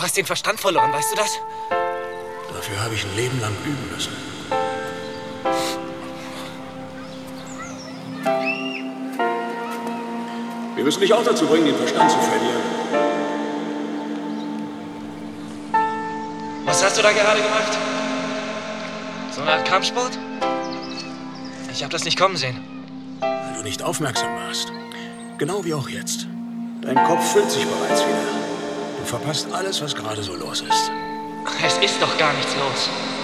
Du hast den Verstand verloren, weißt du das? Dafür habe ich ein Leben lang üben müssen. Wir müssen dich auch dazu bringen, den Verstand zu verlieren. Was hast du da gerade gemacht? So eine Art Kampfsport? Ich habe das nicht kommen sehen. Weil du nicht aufmerksam warst. Genau wie auch jetzt. Dein Kopf füllt sich bereits wieder. Verpasst alles, was gerade so los ist. Es ist doch gar nichts los.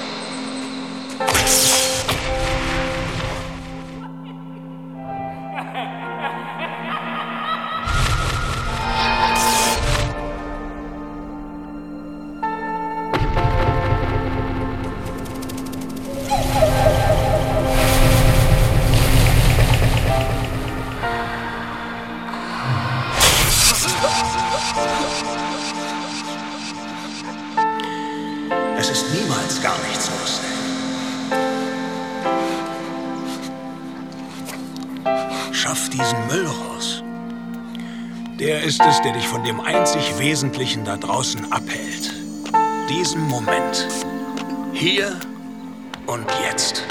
Wesentlichen da draußen abhält. Diesem Moment. Hier und jetzt.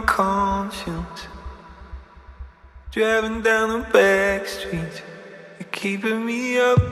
my conscience. Driving down the back streets, you're keeping me up.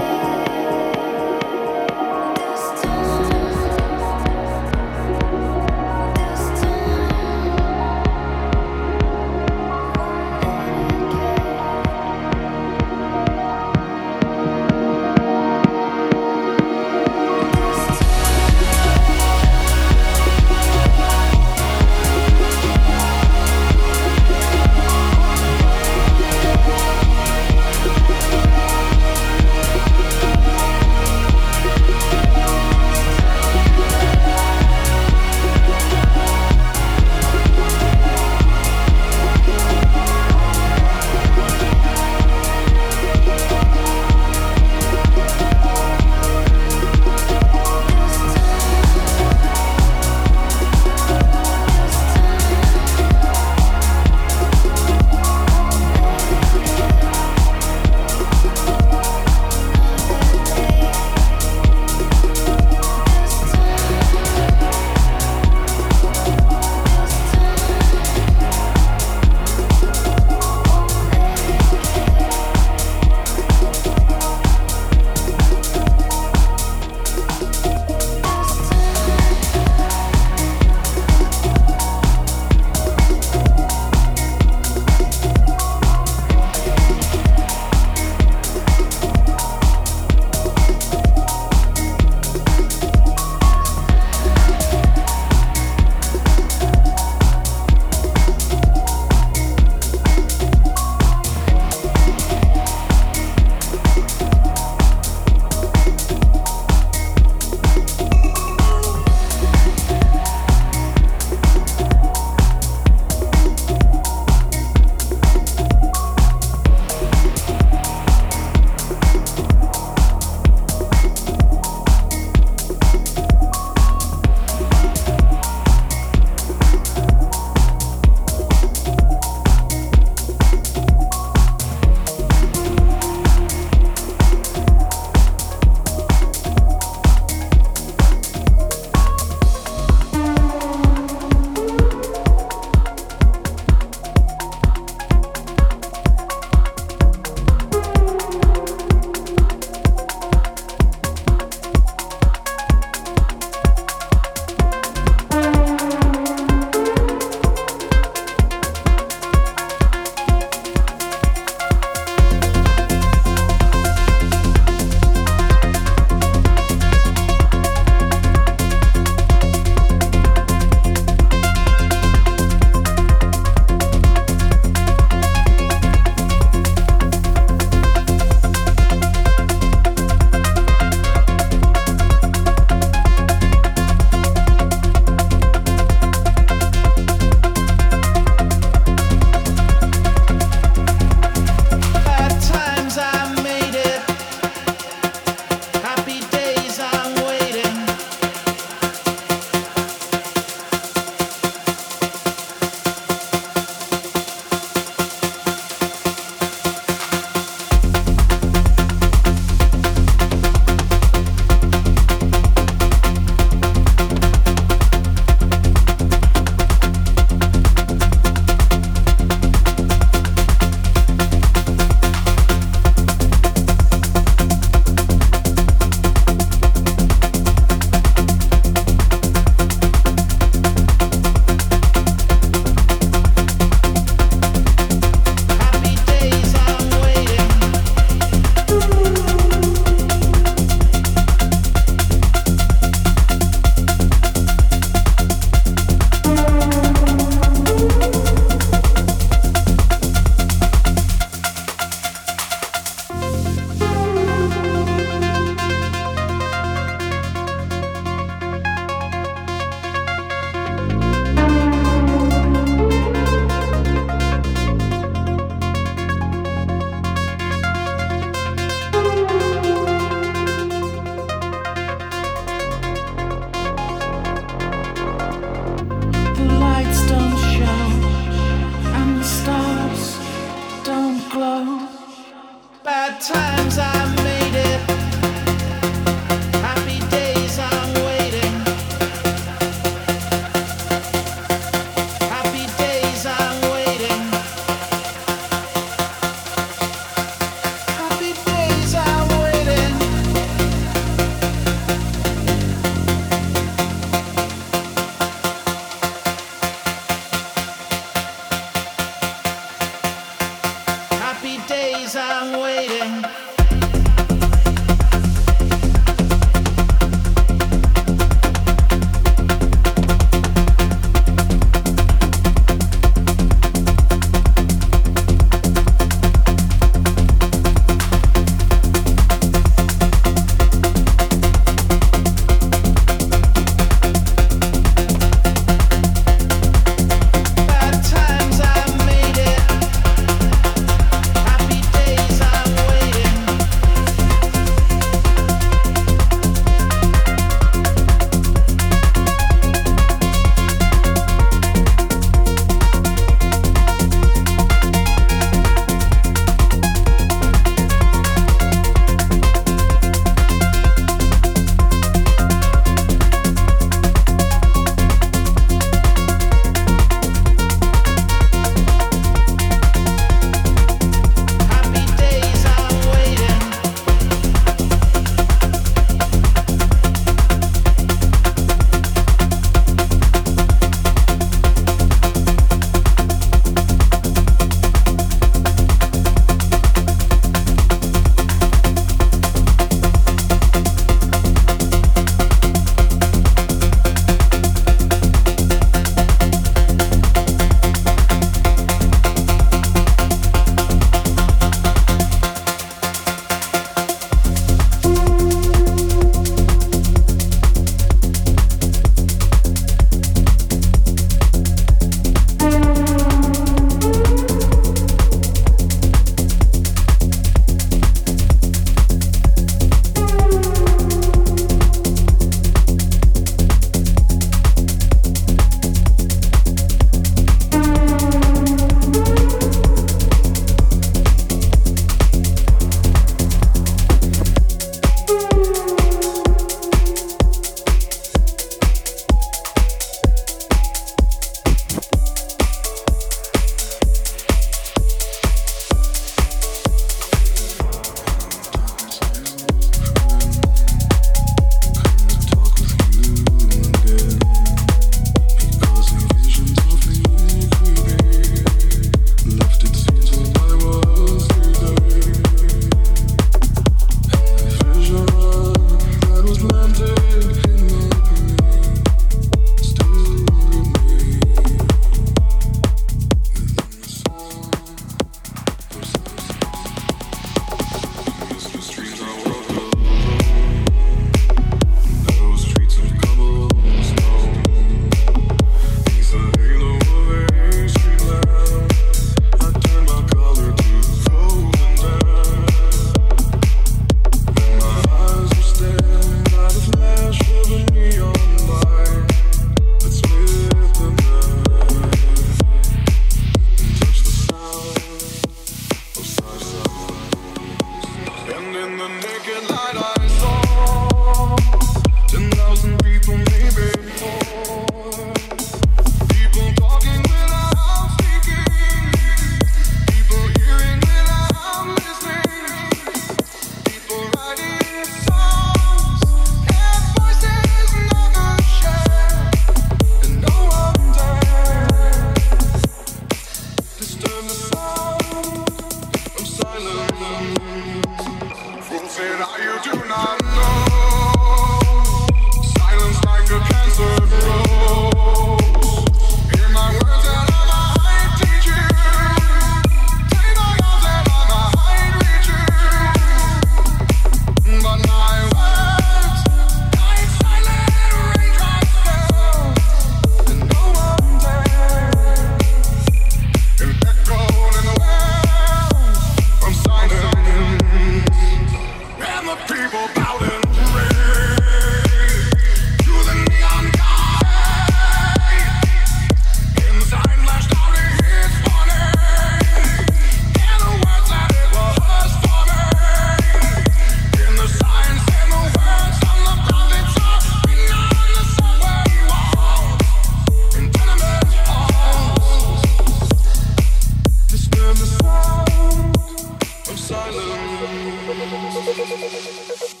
フフフフフ。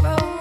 road.